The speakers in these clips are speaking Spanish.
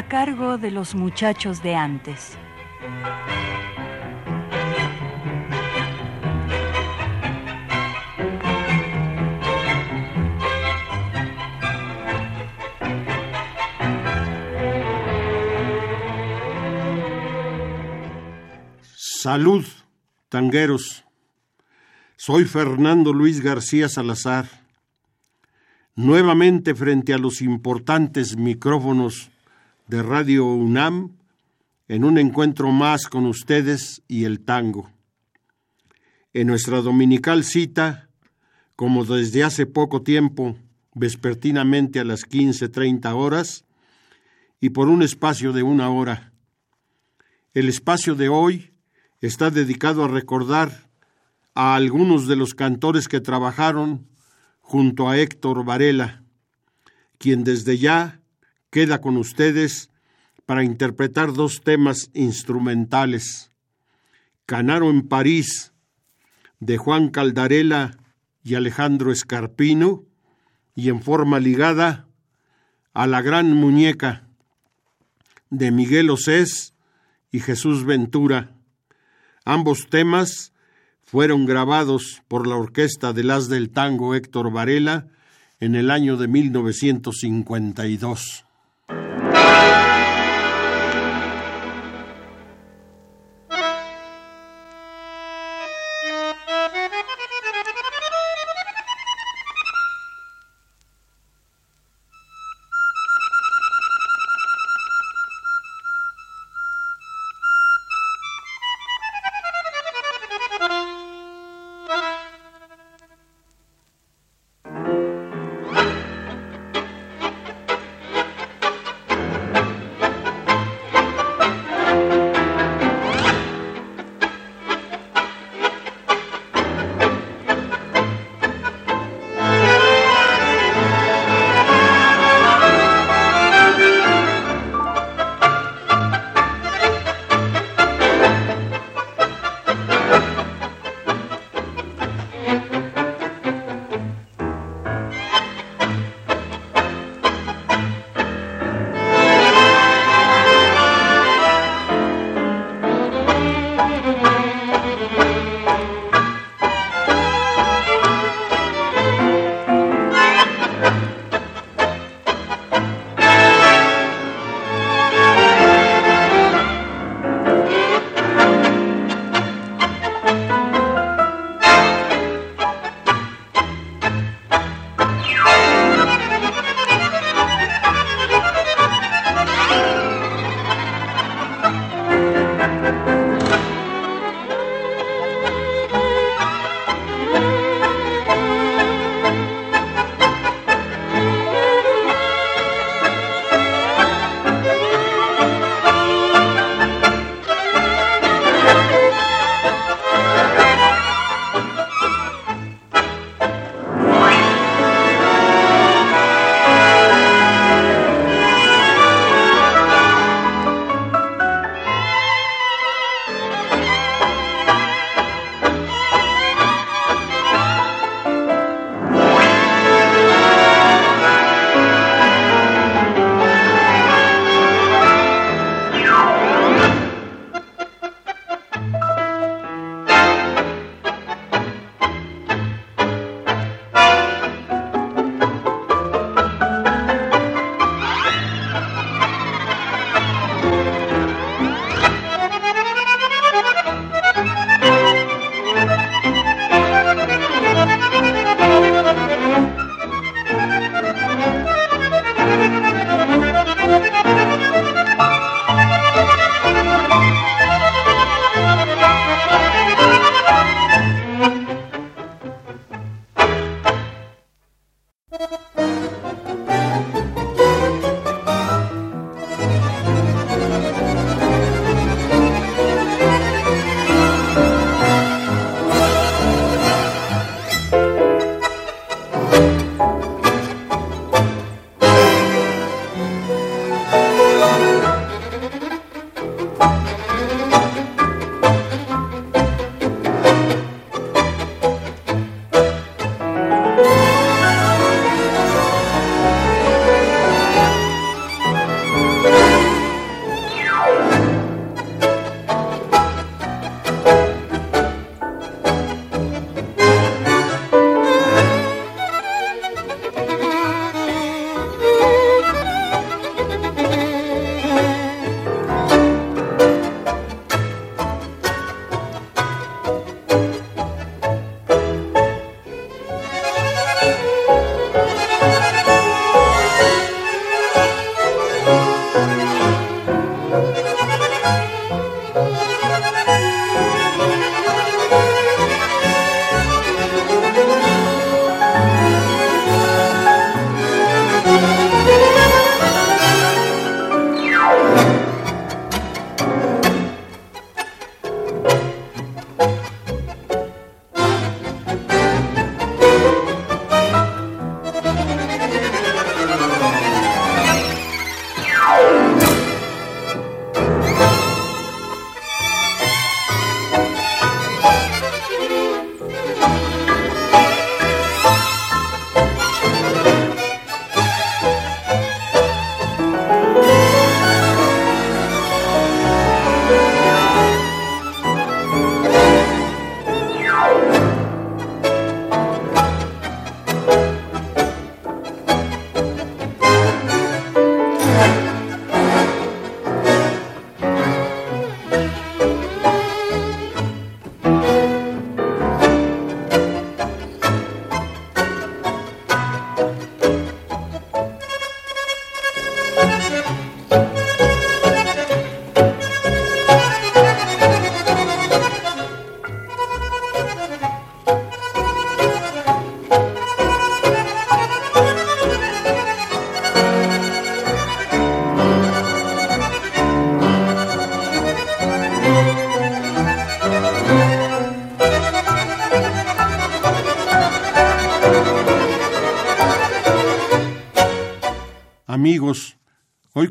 A cargo de los muchachos de antes. Salud, tangueros. Soy Fernando Luis García Salazar. Nuevamente frente a los importantes micrófonos de Radio UNAM en un encuentro más con ustedes y el tango. En nuestra dominical cita, como desde hace poco tiempo, vespertinamente a las 15.30 horas, y por un espacio de una hora. El espacio de hoy está dedicado a recordar a algunos de los cantores que trabajaron junto a Héctor Varela, quien desde ya queda con ustedes para interpretar dos temas instrumentales. Canaro en París, de Juan Caldarela y Alejandro Escarpino, y en forma ligada a La Gran Muñeca, de Miguel Osés y Jesús Ventura. Ambos temas fueron grabados por la Orquesta de las del Tango Héctor Varela en el año de 1952. Thank you.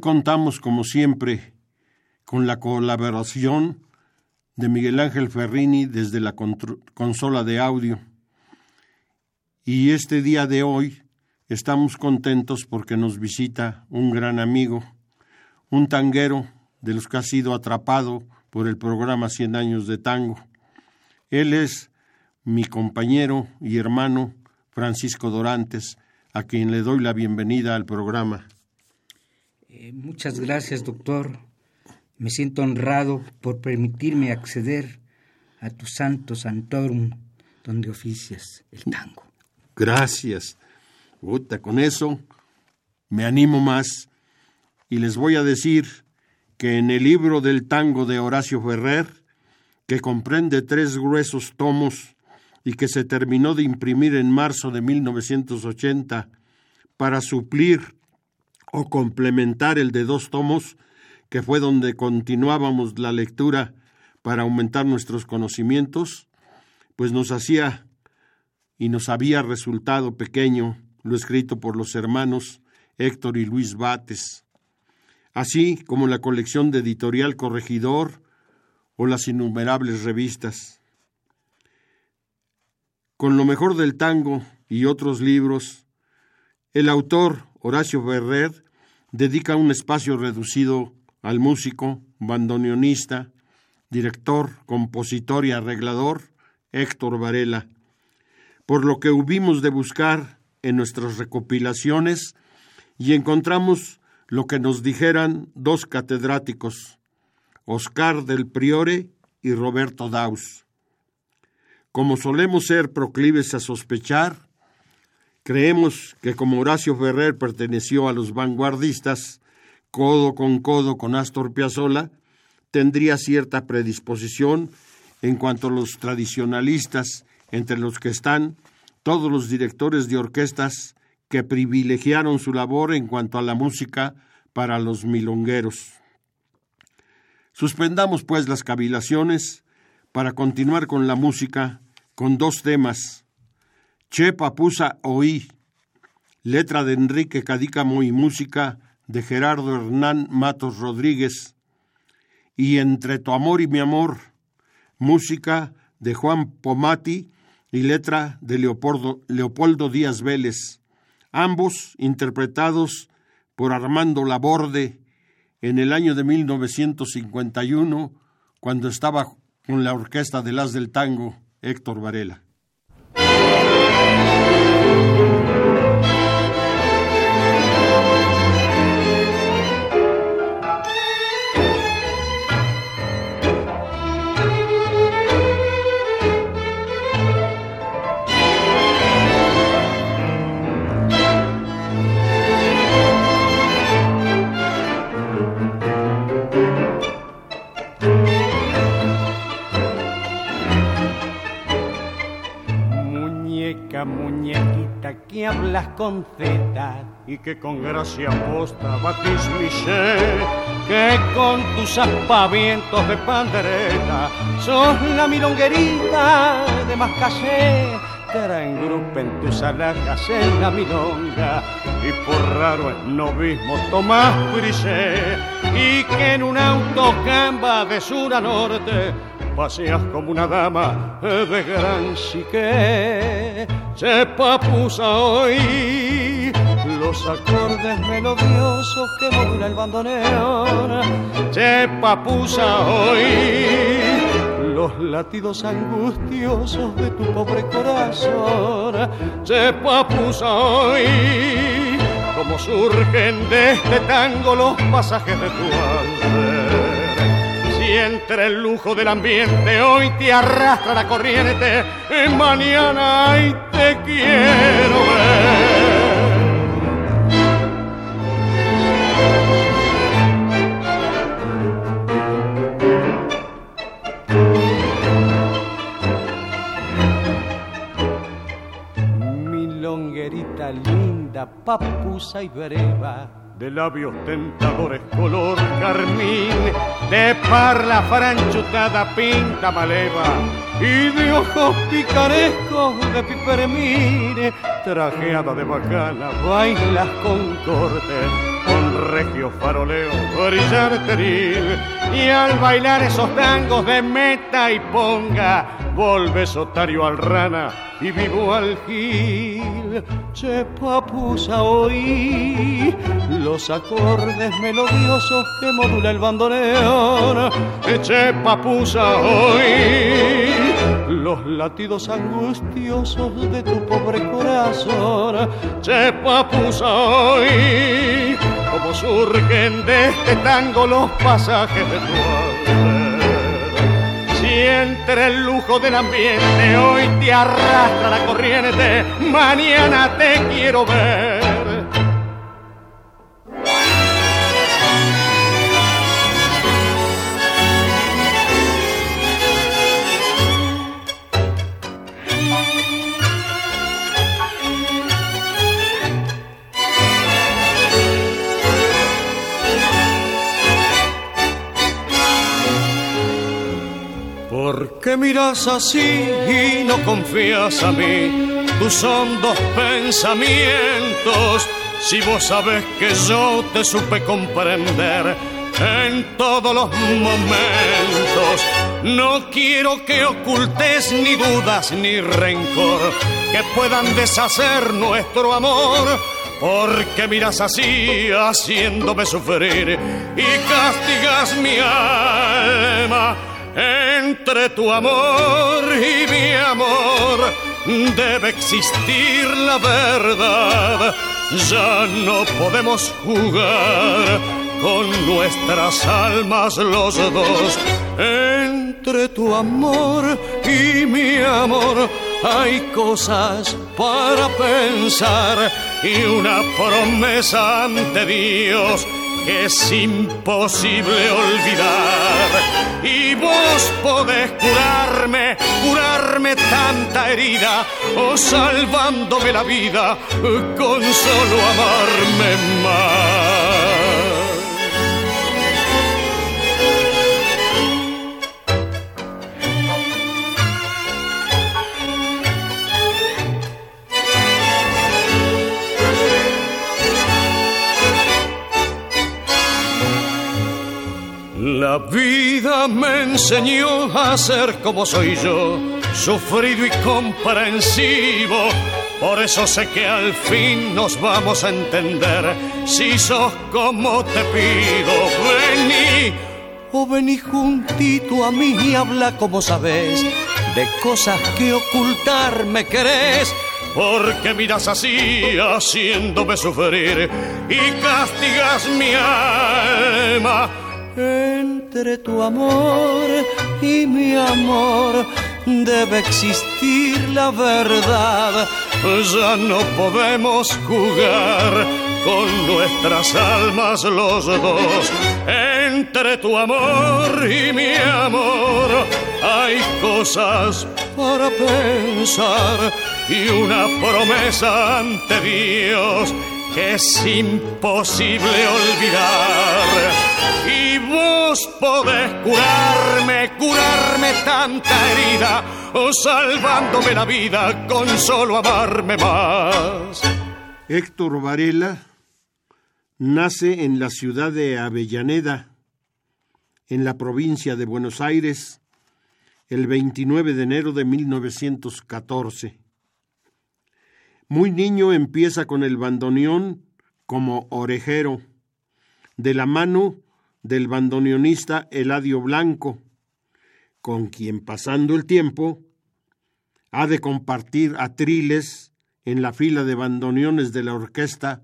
Contamos como siempre con la colaboración de Miguel Ángel Ferrini desde la consola de audio. Y este día de hoy estamos contentos porque nos visita un gran amigo, un tanguero de los que ha sido atrapado por el programa Cien años de tango. Él es mi compañero y hermano Francisco Dorantes, a quien le doy la bienvenida al programa. Eh, muchas gracias, doctor. Me siento honrado por permitirme acceder a tu santo santorum donde oficias el tango. Gracias. con eso me animo más y les voy a decir que en el libro del tango de Horacio Ferrer, que comprende tres gruesos tomos y que se terminó de imprimir en marzo de 1980 para suplir o complementar el de dos tomos, que fue donde continuábamos la lectura para aumentar nuestros conocimientos, pues nos hacía y nos había resultado pequeño lo escrito por los hermanos Héctor y Luis Bates, así como la colección de Editorial Corregidor o las innumerables revistas. Con lo mejor del tango y otros libros, el autor Horacio Ferrer dedica un espacio reducido al músico, bandoneonista, director, compositor y arreglador Héctor Varela, por lo que hubimos de buscar en nuestras recopilaciones y encontramos lo que nos dijeran dos catedráticos, Oscar del Priore y Roberto Daus. Como solemos ser proclives a sospechar, Creemos que como Horacio Ferrer perteneció a los vanguardistas, codo con codo con Astor Piazzolla, tendría cierta predisposición en cuanto a los tradicionalistas, entre los que están todos los directores de orquestas que privilegiaron su labor en cuanto a la música para los milongueros. Suspendamos pues las cavilaciones para continuar con la música con dos temas Che Papusa Oí, letra de Enrique Cadícamo y música de Gerardo Hernán Matos Rodríguez, y Entre tu amor y mi amor, música de Juan Pomati y letra de Leopoldo, Leopoldo Díaz Vélez, ambos interpretados por Armando Laborde en el año de 1951, cuando estaba con la orquesta de las del tango Héctor Varela. Que hablas con zeta y que con gracia posta batís mi que con tus aspavientos de pandereta sos la milonguerita de más calle en tus alhajas en la milonga y por raro el novismo Tomás Brisé y que en un auto camba de sur a norte paseas como una dama de gran chique se papusa hoy los acordes melodiosos que modula el bandoneón. Se papusa hoy los latidos angustiosos de tu pobre corazón. Se papusa hoy como surgen de este tango los pasajes de tu alma. Entre el lujo del ambiente hoy te arrastra la corriente, mañana ay te quiero ver. linda, papusa y breva, de labios tentadores color carmín, de parla franchutada pinta maleva y de ojos picarescos de pipermine, trajeada de bacana, bailas con corte, con regio faroleo, brillanteril, y al bailar esos tangos de meta y ponga, volves otario al rana y vivo al gil. Che papusa oí los acordes melodiosos que modula el bandoneón. Che papusa oí los latidos angustiosos de tu pobre corazón. Che papusa oí como surgen de este tango los pasajes de tu alma entre el lujo del ambiente hoy te arrastra la corriente, mañana te quiero ver ¿Por qué miras así y no confías a mí tus hondos pensamientos? Si vos sabes que yo te supe comprender en todos los momentos, no quiero que ocultes ni dudas ni rencor que puedan deshacer nuestro amor. Porque miras así haciéndome sufrir y castigas mi alma entre tu amor y mi amor debe existir la verdad. Ya no podemos jugar con nuestras almas los dos. Entre tu amor y mi amor hay cosas para pensar y una promesa ante Dios es imposible olvidar. Y vos podés curarme, curarme tanta herida, o salvándome la vida con solo amarme más. La vida me enseñó a ser como soy yo, sufrido y comprensivo. Por eso sé que al fin nos vamos a entender. Si sos como te pido, vení. O vení juntito a mí y habla como sabes de cosas que ocultar me querés. Porque miras así haciéndome sufrir y castigas mi alma entre tu amor y mi amor debe existir la verdad. Ya no podemos jugar con nuestras almas los dos. Entre tu amor y mi amor hay cosas para pensar y una promesa ante Dios que es imposible olvidar. Y vos podés curarme, curarme tanta herida, o salvándome la vida con solo amarme más. Héctor Varela nace en la ciudad de Avellaneda, en la provincia de Buenos Aires, el 29 de enero de 1914. Muy niño empieza con el bandoneón como orejero, de la mano del bandoneonista Eladio Blanco, con quien pasando el tiempo ha de compartir atriles en la fila de bandoneones de la orquesta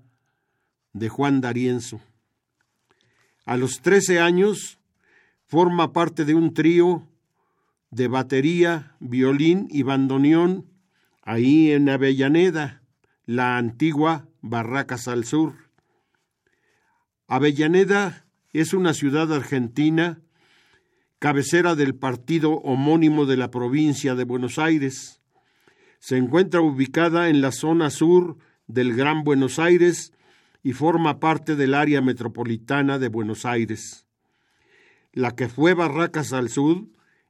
de Juan D'Arienzo. A los 13 años forma parte de un trío de batería, violín y bandoneón ahí en Avellaneda, la antigua Barracas al Sur. Avellaneda es una ciudad argentina, cabecera del partido homónimo de la provincia de Buenos Aires. Se encuentra ubicada en la zona sur del Gran Buenos Aires y forma parte del área metropolitana de Buenos Aires. La que fue Barracas al Sur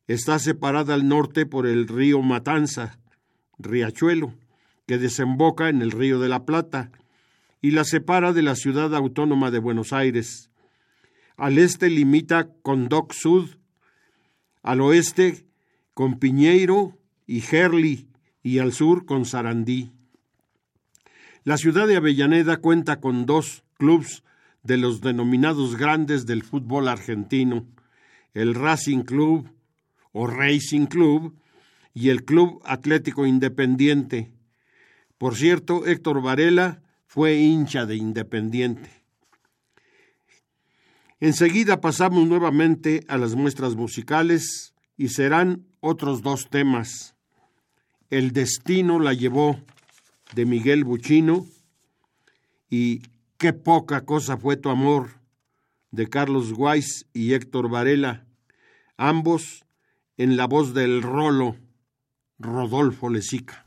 está separada al norte por el río Matanza, riachuelo, que desemboca en el río de la Plata y la separa de la ciudad autónoma de Buenos Aires. Al este limita con Doc Sud, al oeste con Piñeiro y Gerli y al sur con Sarandí. La ciudad de Avellaneda cuenta con dos clubes de los denominados grandes del fútbol argentino, el Racing Club o Racing Club y el Club Atlético Independiente. Por cierto, Héctor Varela fue hincha de Independiente. Enseguida pasamos nuevamente a las muestras musicales y serán otros dos temas. El destino la llevó de Miguel Buchino y Qué poca cosa fue tu amor de Carlos Guais y Héctor Varela, ambos en la voz del Rolo Rodolfo Lezica.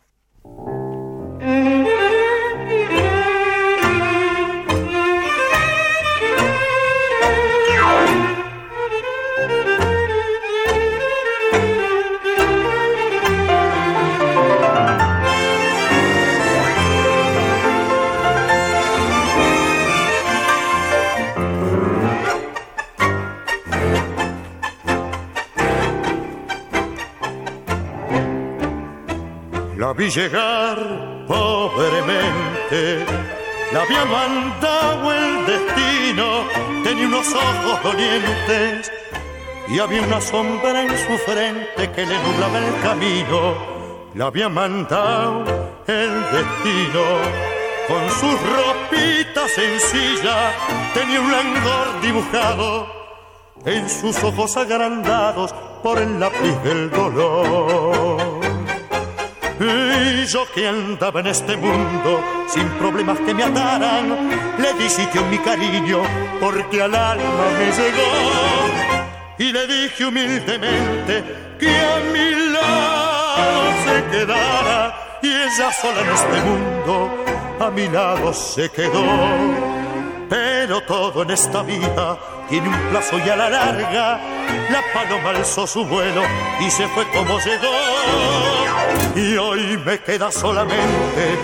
Vi llegar pobremente, la había mandado el destino, tenía unos ojos dolientes y había una sombra en su frente que le nublaba el camino, la había mandado el destino. Con sus ropitas sencillas tenía un langor dibujado en sus ojos agrandados por el lápiz del dolor. Y yo que andaba en este mundo sin problemas que me ataran, le di sitio mi cariño porque al alma me llegó. Y le dije humildemente que a mi lado se quedara y ella sola en este mundo a mi lado se quedó. Pero todo en esta vida tiene un plazo y a la larga la paloma alzó su vuelo y se fue como llegó. Y hoy me queda solamente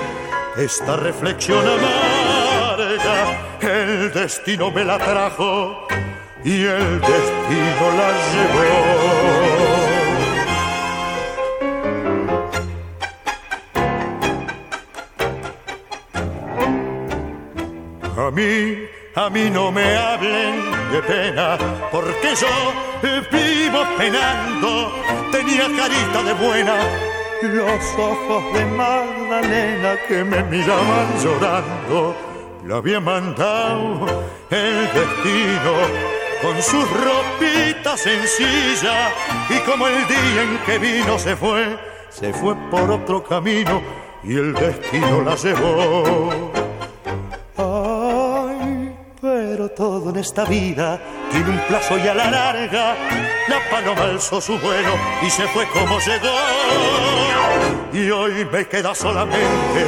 esta reflexión amarga. El destino me la trajo y el destino la llevó. A mí, a mí no me hablen de pena, porque yo vivo penando. Tenía carita de buena, los ojos de Magdalena que me miraban llorando. Lo había mandado el destino con sus ropitas sencillas y como el día en que vino se fue, se fue por otro camino y el destino la llevó. Todo en esta vida tiene un plazo y a la larga la paloma alzó su vuelo y se fue como llegó. Y hoy me queda solamente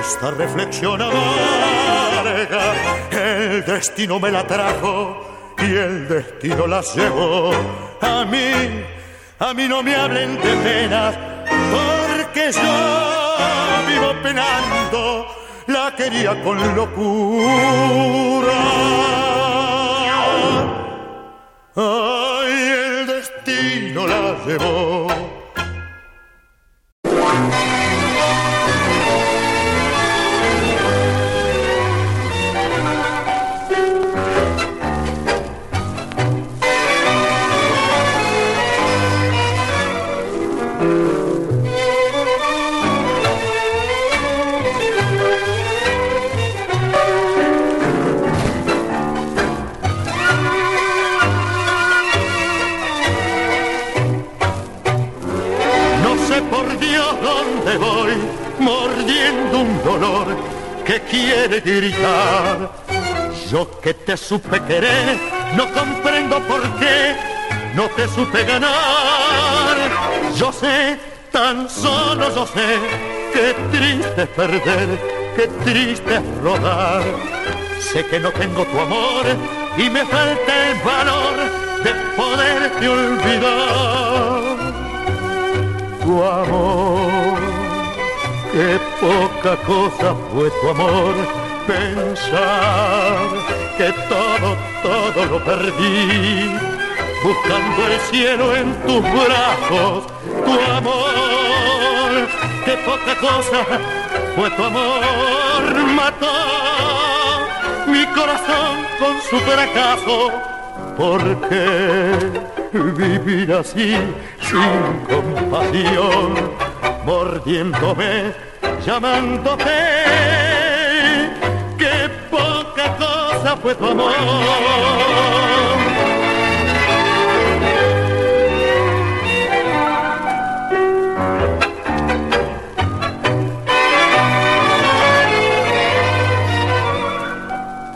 esta reflexión amarga. El destino me la trajo y el destino la llevó. A mí, a mí no me hablen de penas, porque yo vivo penando, la quería con locura. Ay, el destino la llevó. Que quiere gritar. Yo que te supe querer, no comprendo por qué no te supe ganar. Yo sé, tan solo yo sé, qué triste perder, qué triste rodar. Sé que no tengo tu amor y me falta el valor de poderte olvidar. Tu amor Qué poca cosa fue tu amor, pensar que todo, todo lo perdí, buscando el cielo en tus brazos, tu amor. Qué poca cosa fue tu amor, mató mi corazón con su fracaso. ¿Por qué vivir así sin compasión? mordiéndome, llamándote. Qué poca cosa fue tu amor.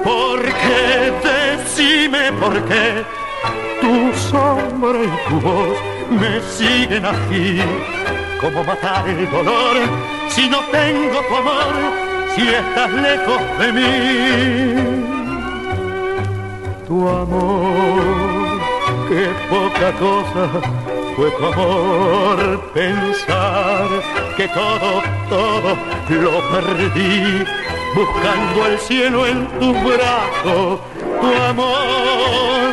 ¿Por qué? Decime por qué tu sombra y tu voz me siguen aquí cómo matar el dolor si no tengo tu amor, si estás lejos de mí. Tu amor, qué poca cosa fue tu amor, pensar que todo, todo lo perdí, buscando el cielo en tus brazos, tu amor,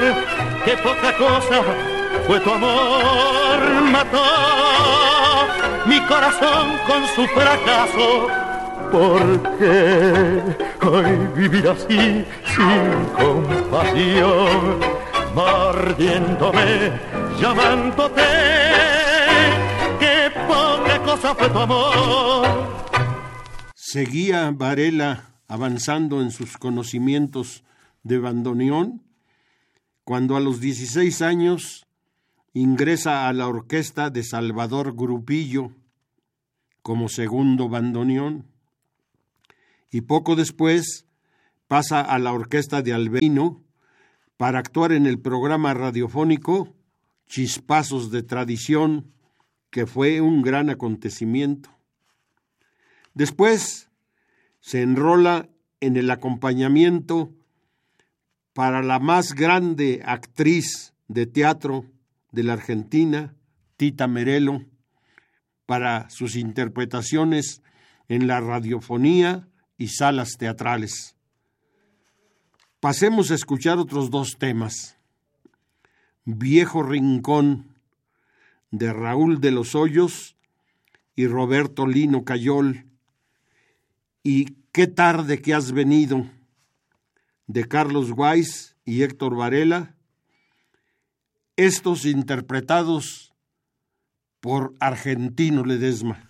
qué poca cosa fue tu amor, mató mi corazón con su fracaso. Porque hoy vivir así sin compasión, mordiéndome, llamándote, qué poca cosa fue tu amor. Seguía Varela avanzando en sus conocimientos de bandoneón cuando a los 16 años ingresa a la orquesta de Salvador Grupillo como segundo bandoneón y poco después pasa a la orquesta de Albino para actuar en el programa radiofónico Chispazos de Tradición, que fue un gran acontecimiento. Después se enrola en el acompañamiento para la más grande actriz de teatro de la Argentina, Tita Merelo, para sus interpretaciones en la radiofonía y salas teatrales. Pasemos a escuchar otros dos temas. Viejo Rincón, de Raúl de los Hoyos y Roberto Lino Cayol, y Qué tarde que has venido, de Carlos Weiss y Héctor Varela, estos interpretados por Argentino Ledesma.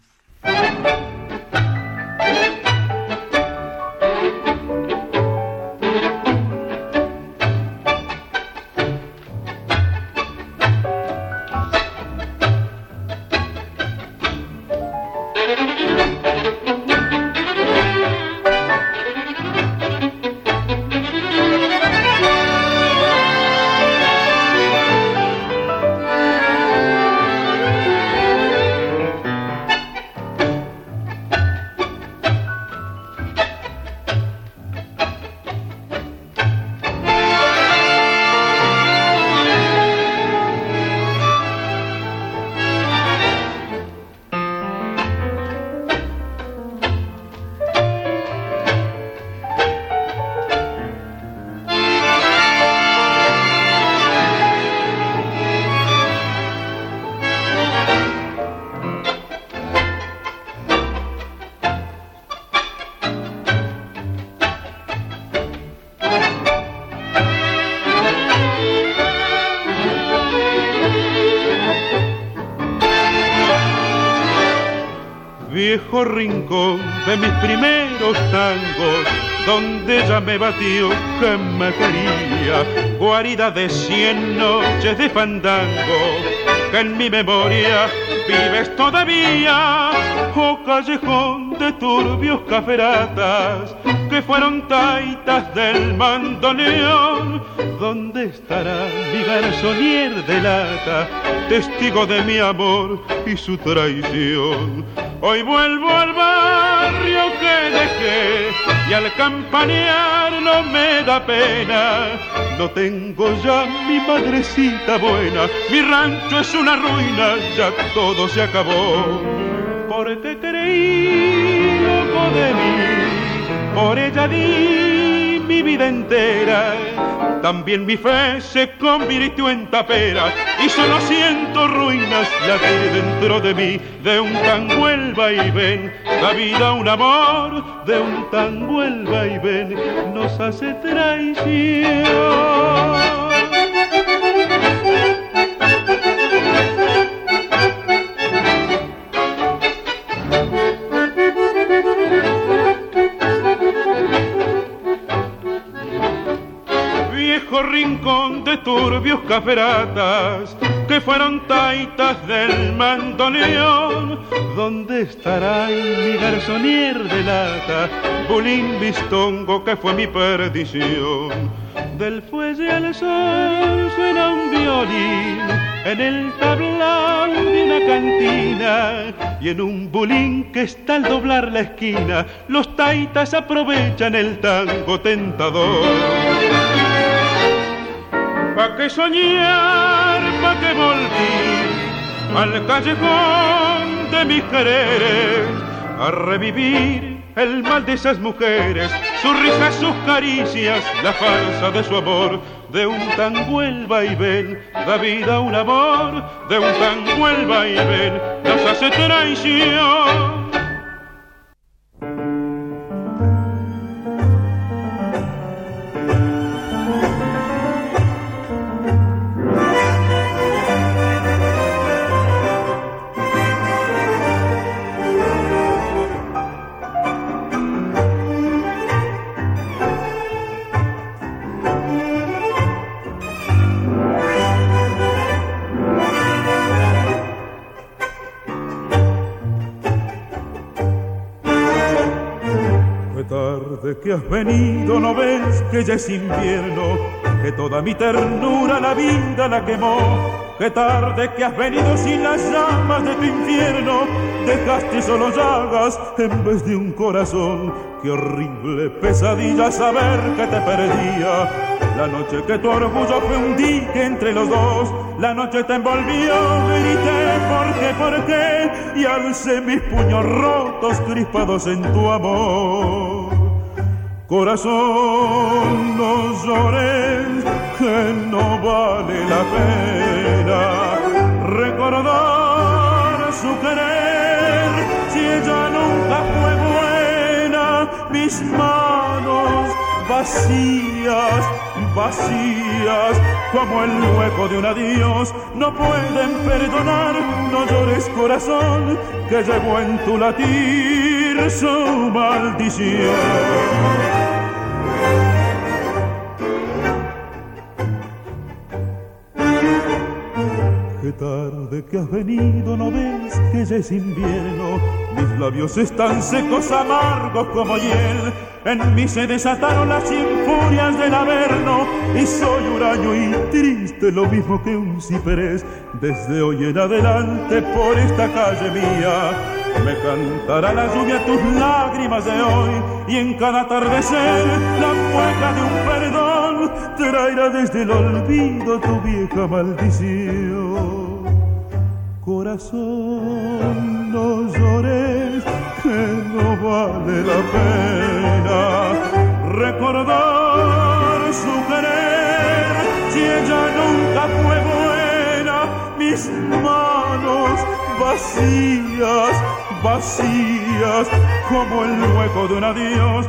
Viejo rincón de mis primeros tangos, donde ella me batió que me quería, guarida de cien noches de fandango, que en mi memoria vives todavía, oh callejón de turbios caferatas, que fueron taitas del mandoneón, ¿dónde estará mi garzonier de lata, testigo de mi amor y su traición? Hoy vuelvo al barrio que dejé y al campanear no me da pena. No tengo ya mi madrecita buena, mi rancho es una ruina, ya todo se acabó. Porque creí loco de mí, por ella di mi vida entera. También mi fe se convirtió en tapera y solo siento ruinas latir dentro de mí de un tango el vaivén. La vida un amor de un tango el vaivén nos hace traición. Rincón de turbios caferatas que fueron taitas del mandoneón. ¿Dónde estará mi garzonier de lata, bulín bistongo que fue mi perdición? Del fuelle al sol suena un violín en el tablao de una cantina y en un bulín que está al doblar la esquina los taitas aprovechan el tango tentador pa' que soñar, pa' que volví al callejón de mis quereres, a revivir el mal de esas mujeres, sus risas, sus caricias, la falsa de su amor, de un tango el vaivén, da vida un amor, de un tango el vaivén, nos hace traición. Que has venido, no ves que ya es invierno, que toda mi ternura la vida la quemó. Qué tarde que has venido sin las llamas de tu infierno, dejaste solo llagas en vez de un corazón. Qué horrible pesadilla saber que te perdía. La noche que tu orgullo fue un dique entre los dos, la noche te envolvió, grité, ¿por qué, por qué? Y alcé mis puños rotos crispados en tu amor. Corazón, no llores, que no vale la pena recordar su querer si ella nunca fue buena. Mis manos vacías, vacías, como el hueco de un adiós, no pueden perdonar. No llores, corazón, que llevo en tu latir su maldición. Qué tarde que has venido, no ves que ya es invierno. Mis labios están secos, amargos como hiel. En mí se desataron las infurias del averno. Y soy huraño y triste, lo mismo que un ciprés. Desde hoy en adelante, por esta calle mía, me cantará la lluvia tus lágrimas de hoy. Y en cada atardecer, la mueca de un perdón traerá desde el olvido tu vieja maldición. Corazón, no llores, que no vale la pena recordar su querer. Si ella nunca fue buena, mis manos vacías, vacías, como el hueco de un adiós,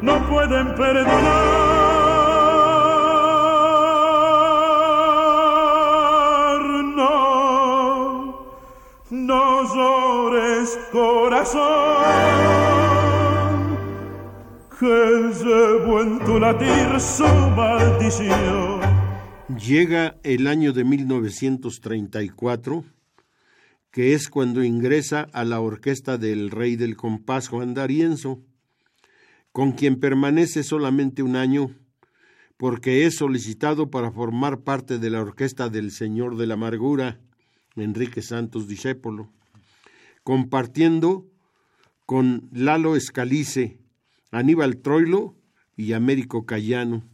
no pueden perdonar. Corazón que latir su maldición. Llega el año de 1934, que es cuando ingresa a la orquesta del rey del compás Juan D'Arienzo, con quien permanece solamente un año porque es solicitado para formar parte de la orquesta del Señor de la Amargura, Enrique Santos Discépolo, compartiendo con Lalo Escalice, Aníbal Troilo y Américo Cayano.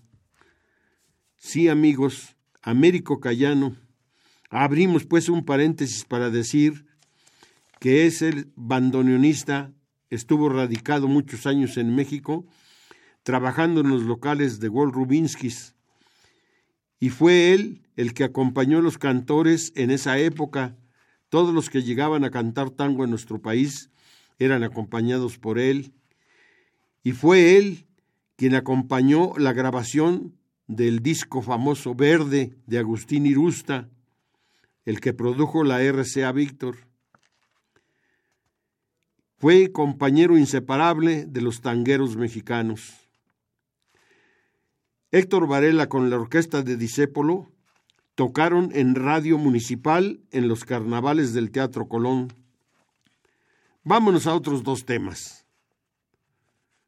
Sí, amigos, Américo Cayano. Abrimos pues un paréntesis para decir que es el bandoneonista, estuvo radicado muchos años en México, trabajando en los locales de Wol Rubinskis. Y fue él el que acompañó a los cantores en esa época. Todos los que llegaban a cantar tango en nuestro país eran acompañados por él. Y fue él quien acompañó la grabación del disco famoso Verde de Agustín Irusta, el que produjo la RCA Víctor. Fue compañero inseparable de los tangueros mexicanos. Héctor Varela con la orquesta de Disépolo tocaron en radio municipal en los carnavales del Teatro Colón. Vámonos a otros dos temas.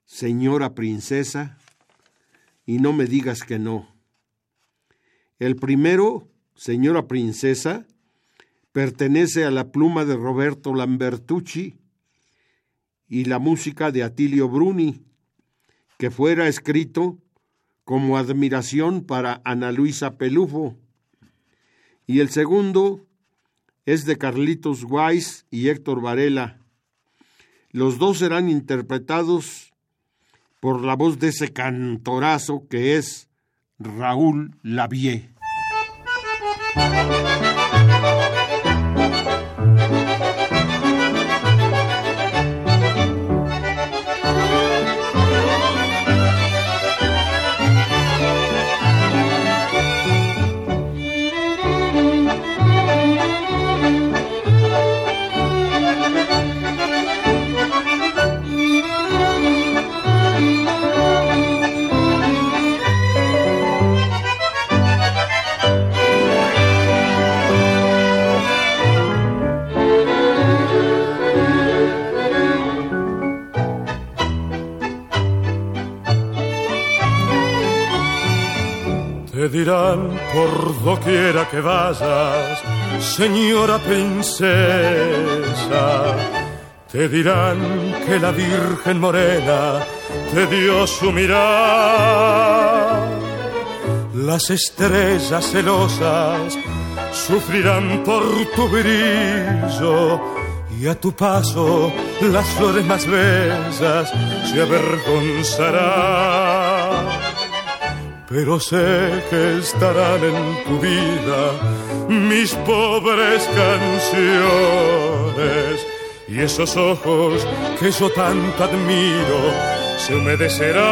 Señora princesa, y no me digas que no. El primero, señora princesa, pertenece a la pluma de Roberto Lambertucci y la música de Atilio Bruni, que fuera escrito como admiración para Ana Luisa Pelufo. Y el segundo es de Carlitos Weiss y Héctor Varela. Los dos serán interpretados por la voz de ese cantorazo que es Raúl Lavie. Dirán por doquiera que vayas, señora princesa. Te dirán que la Virgen Morena te dio su mirar. Las estrellas celosas sufrirán por tu brillo y a tu paso las flores más bellas se avergonzarán pero sé que estarán en tu vida mis pobres canciones. Y esos ojos que yo tanto admiro se humedecerán.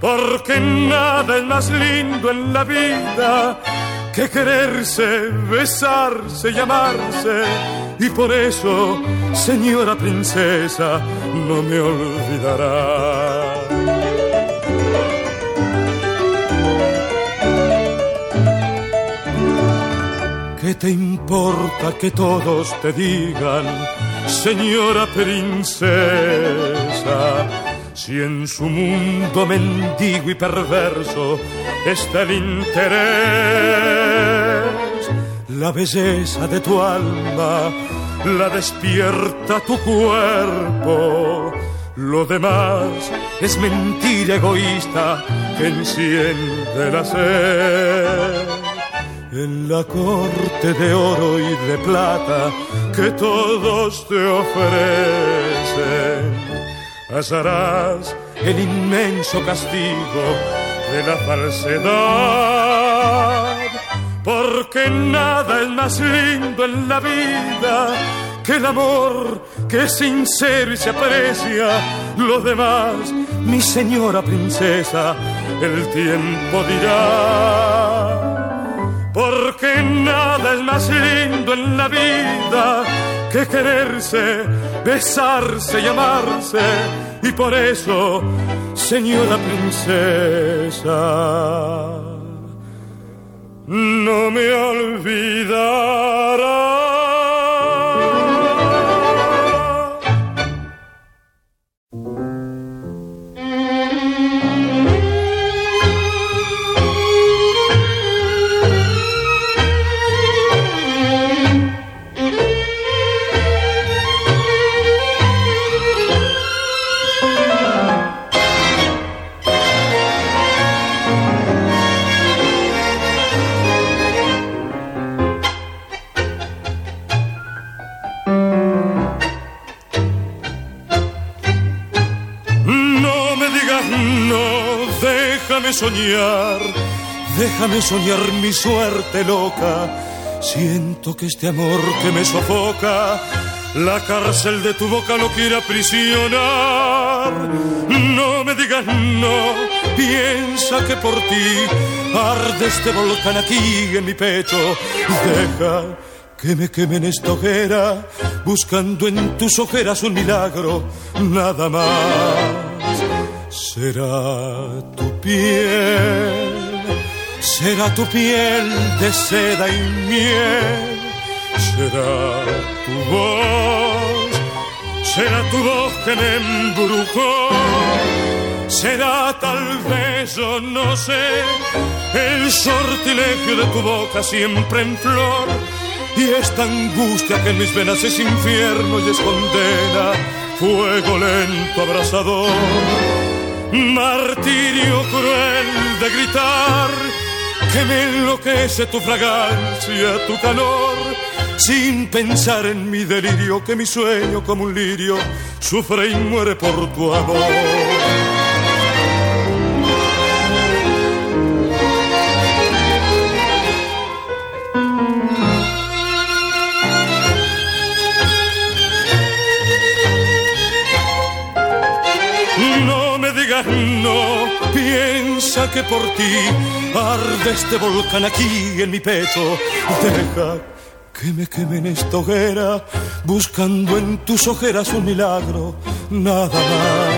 Porque nada es más lindo en la vida que quererse, besarse y y por eso, señora princesa, no me olvidará. ¿Qué te importa que todos te digan, señora princesa? Si en su mundo mendigo y perverso está el interés, la belleza de tu alma la despierta tu cuerpo. Lo demás es mentira egoísta que enciende la sed en la corte de oro y de plata que todos te ofrecen, hallarás el inmenso castigo de la falsedad, porque nada es más lindo en la vida que el amor que es sincero y se aprecia, lo demás, mi señora princesa, el tiempo dirá porque nada es más lindo en la vida que quererse, besarse y amarse. Y por eso, señora princesa, no me olvidará. soñar, déjame soñar mi suerte loca. Siento que este amor que me sofoca, la cárcel de tu boca no quiere aprisionar. No me digas no, piensa que por ti arde este volcán aquí en mi pecho. Deja que me queme en esta hoguera, buscando en tus ojeras un milagro, nada más será tu piel, será tu piel de seda y miel, será tu voz, será tu voz que me embrujó, será tal vez o no sé, el sortilegio de tu boca siempre en flor. Y esta angustia que en mis venas es infierno y es condena, fuego lento abrasador martirio cruel de gritar, que me enloquece tu fragancia, tu calor, sin pensar en mi delirio, que mi sueño como un lirio sufre y muere por tu amor. Piensa que por ti arde este volcán aquí en mi pecho. Deja que me queme en esta hoguera, buscando en tus ojeras un milagro, nada más.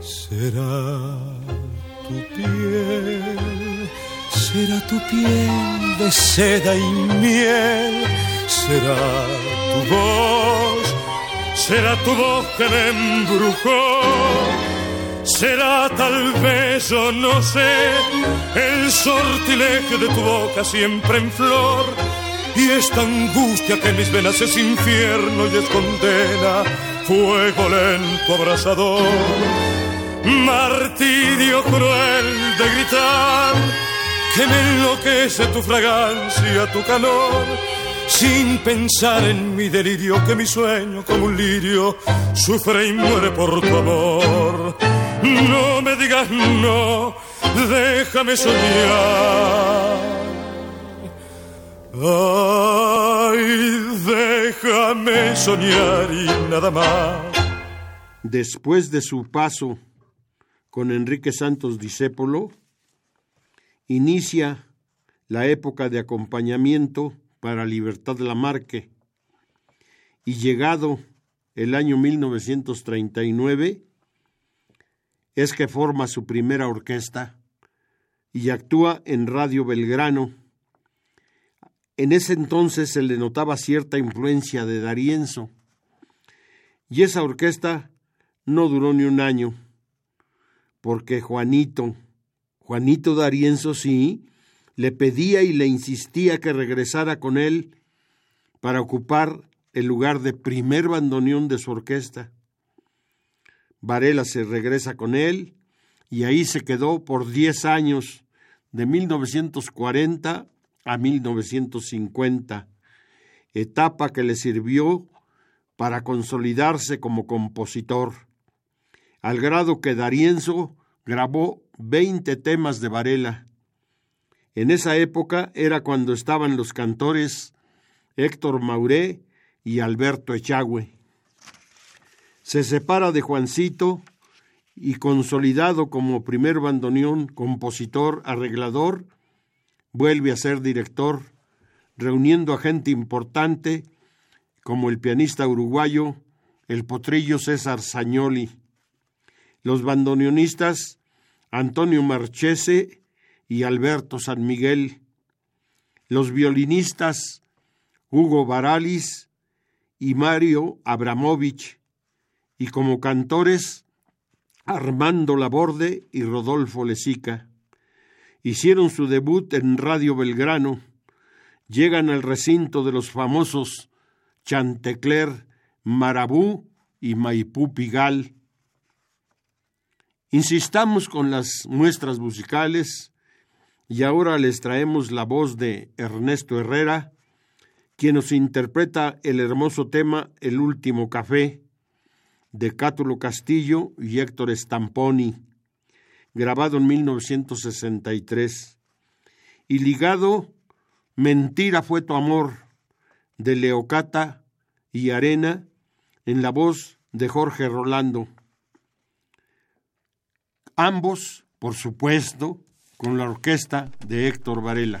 Será tu piel, será tu piel de seda y miel, será tu voz, será tu voz que me embrujó Será tal vez o no sé el sortilegio de tu boca siempre en flor. Y esta angustia que en mis venas es infierno y es condena, fuego lento abrasador, martirio cruel de gritar que me enloquece tu fragancia, tu calor, sin pensar en mi delirio que mi sueño como un lirio sufre y muere por tu amor no me digas no, déjame soñar. Ay, déjame soñar y nada más. Después de su paso con Enrique Santos Discépolo, inicia la época de acompañamiento para Libertad Lamarque y llegado el año 1939, es que forma su primera orquesta y actúa en Radio Belgrano. En ese entonces se le notaba cierta influencia de Darienzo, y esa orquesta no duró ni un año, porque Juanito, Juanito Darienzo sí, le pedía y le insistía que regresara con él para ocupar el lugar de primer bandoneón de su orquesta. Varela se regresa con él y ahí se quedó por 10 años, de 1940 a 1950, etapa que le sirvió para consolidarse como compositor, al grado que Darienzo grabó 20 temas de Varela. En esa época era cuando estaban los cantores Héctor Mauré y Alberto Echagüe se separa de Juancito y consolidado como primer bandoneón, compositor, arreglador, vuelve a ser director, reuniendo a gente importante como el pianista uruguayo, el potrillo César Sañoli, los bandoneonistas Antonio Marchese y Alberto San Miguel, los violinistas Hugo Baralis y Mario Abramovich, y como cantores Armando Laborde y Rodolfo Lesica. Hicieron su debut en Radio Belgrano, llegan al recinto de los famosos Chantecler, Marabú y Maipú Pigal. Insistamos con las muestras musicales y ahora les traemos la voz de Ernesto Herrera, quien nos interpreta el hermoso tema El último café de Cátulo Castillo y Héctor Stamponi, grabado en 1963, y ligado Mentira fue tu amor, de Leocata y Arena, en la voz de Jorge Rolando. Ambos, por supuesto, con la orquesta de Héctor Varela.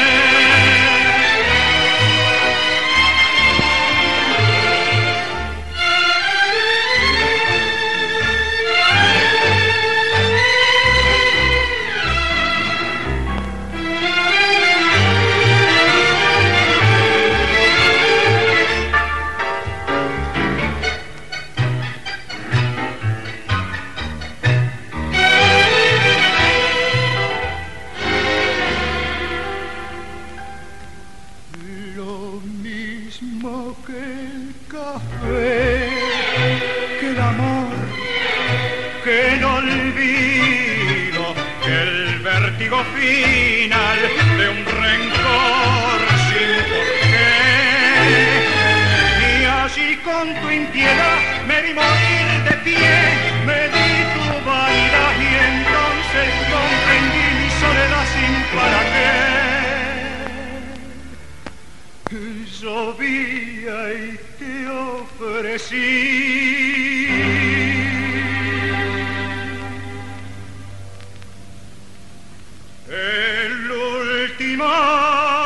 vértigo final de un rencor sin porqué. Y así con tu impiedad me vi morir de pie, me di tu vanidad y entonces comprendí mi soledad sin para qué. Llovía y te ofrecí. ma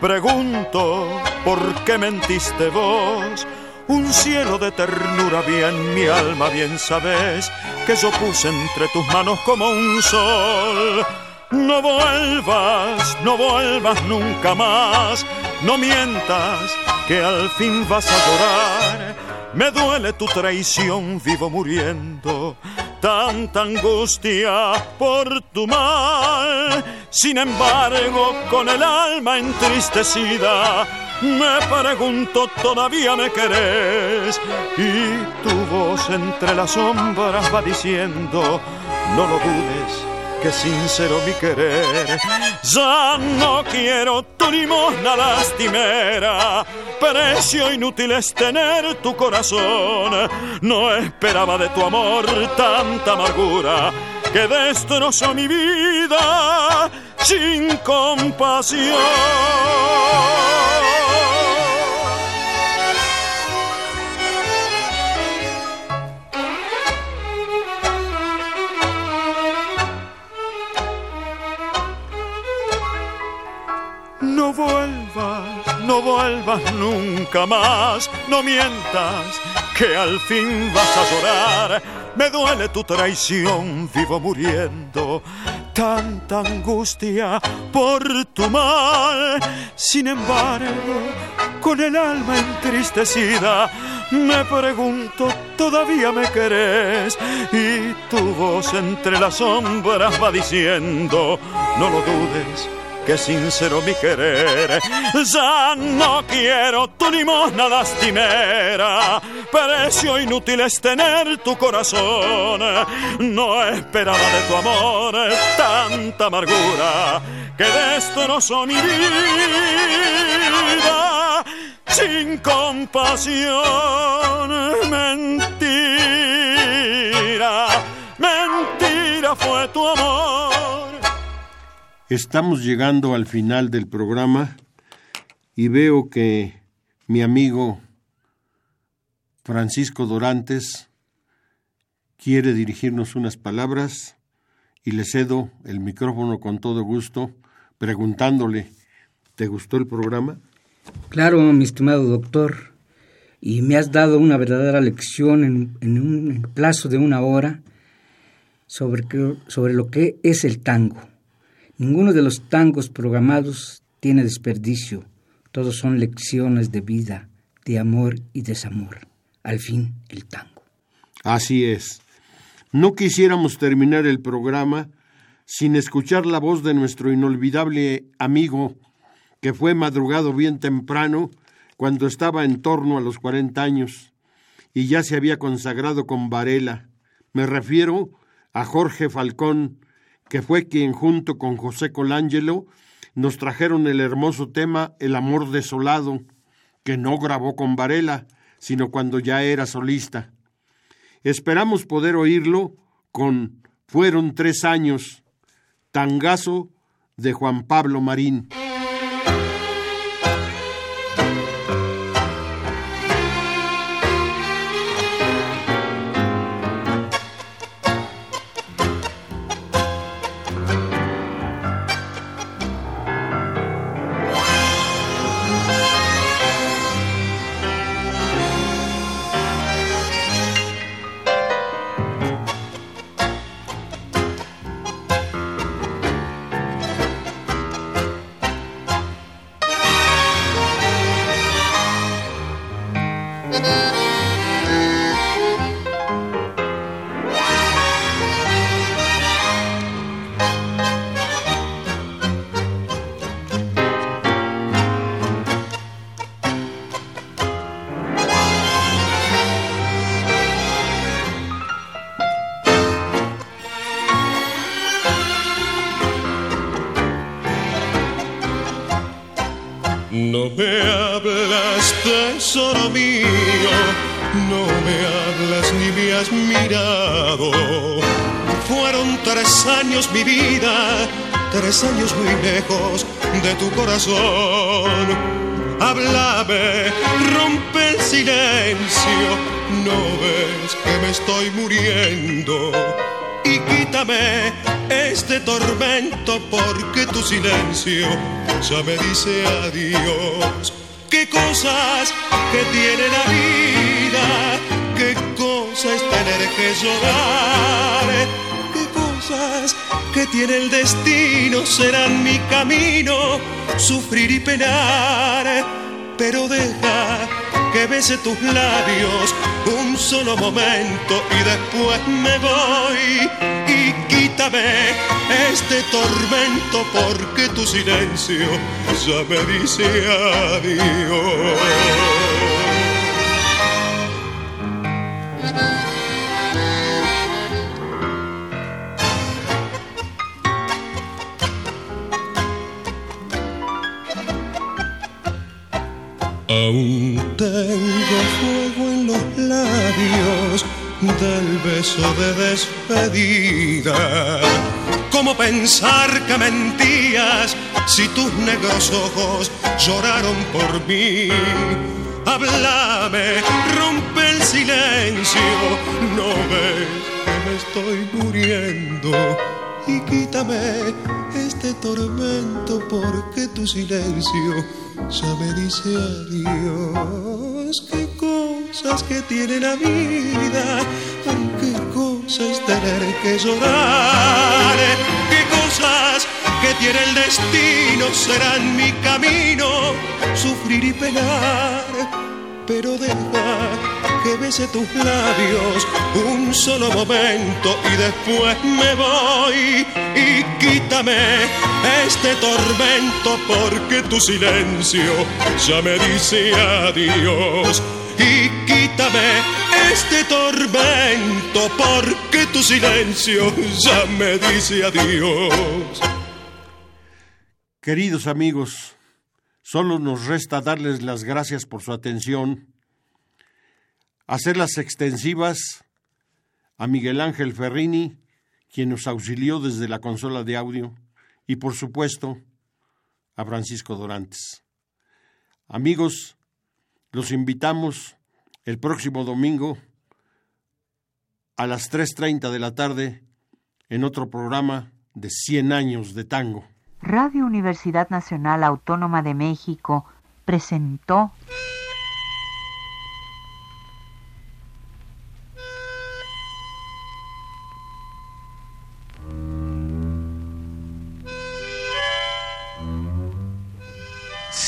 Pregunto, ¿por qué mentiste vos? Un cielo de ternura bien mi alma, bien sabes que yo puse entre tus manos como un sol. No vuelvas, no vuelvas nunca más, no mientas que al fin vas a llorar. Me duele tu traición, vivo muriendo tanta angustia por tu mal. Sin embargo, con el alma entristecida, me pregunto, ¿todavía me querés? Y tu voz entre las sombras va diciendo, no lo dudes que sincero mi querer. Ya no quiero tu limosna lastimera, precio inútil es tener tu corazón. No esperaba de tu amor tanta amargura que destrozó mi vida sin compasión. No vuelvas, no vuelvas nunca más, no mientas, que al fin vas a llorar. Me duele tu traición, vivo muriendo, tanta angustia por tu mal. Sin embargo, con el alma entristecida, me pregunto, ¿todavía me querés? Y tu voz entre las sombras va diciendo, no lo dudes que sincero mi querer. Ya no quiero tu limosna lastimera, precio inútil es tener tu corazón. No esperaba de tu amor tanta amargura que destrozó mi vida sin compasión. Mentira, mentira fue tu amor Estamos llegando al final del programa y veo que mi amigo Francisco Dorantes quiere dirigirnos unas palabras y le cedo el micrófono con todo gusto preguntándole, ¿te gustó el programa? Claro, mi estimado doctor, y me has dado una verdadera lección en, en un plazo de una hora sobre, sobre lo que es el tango. Ninguno de los tangos programados tiene desperdicio. Todos son lecciones de vida, de amor y desamor. Al fin, el tango. Así es. No quisiéramos terminar el programa sin escuchar la voz de nuestro inolvidable amigo que fue madrugado bien temprano cuando estaba en torno a los 40 años y ya se había consagrado con Varela. Me refiero a Jorge Falcón, que fue quien junto con José Colangelo nos trajeron el hermoso tema El amor desolado, que no grabó con Varela, sino cuando ya era solista. Esperamos poder oírlo con Fueron tres años, tangazo de Juan Pablo Marín. Tres años muy lejos de tu corazón. Háblame, rompe el silencio, no ves que me estoy muriendo. Y y quítame este tormento porque tu silencio ya me dice adiós. Qué cosas que tiene la vida, qué cosa es tener que llorar, qué cosas que tiene el destino serán mi camino, sufrir y penar, pero deja que bese tus labios un solo momento y después me voy y quítame este tormento porque tu silencio ya me dice adiós. Aún tengo fuego en los labios del beso de despedida. ¿Cómo pensar que mentías si tus negros ojos lloraron por mí? Háblame, rompe el silencio, no ves que me estoy muriendo y quítame este tormento porque tu silencio ya me dice adiós. Qué cosas que tiene la vida, qué cosas tener que llorar, qué cosas que tiene el destino serán mi camino, sufrir y penar, pero deja que bese tus labios un solo momento y después me voy. Y quítame este tormento porque tu silencio ya me dice adiós. Y quítame este tormento porque tu silencio ya me dice adiós. Queridos amigos, solo nos resta darles las gracias por su atención hacerlas extensivas a Miguel Ángel Ferrini, quien nos auxilió desde la consola de audio, y por supuesto a Francisco Dorantes. Amigos, los invitamos el próximo domingo a las 3.30 de la tarde en otro programa de 100 años de tango. Radio Universidad Nacional Autónoma de México presentó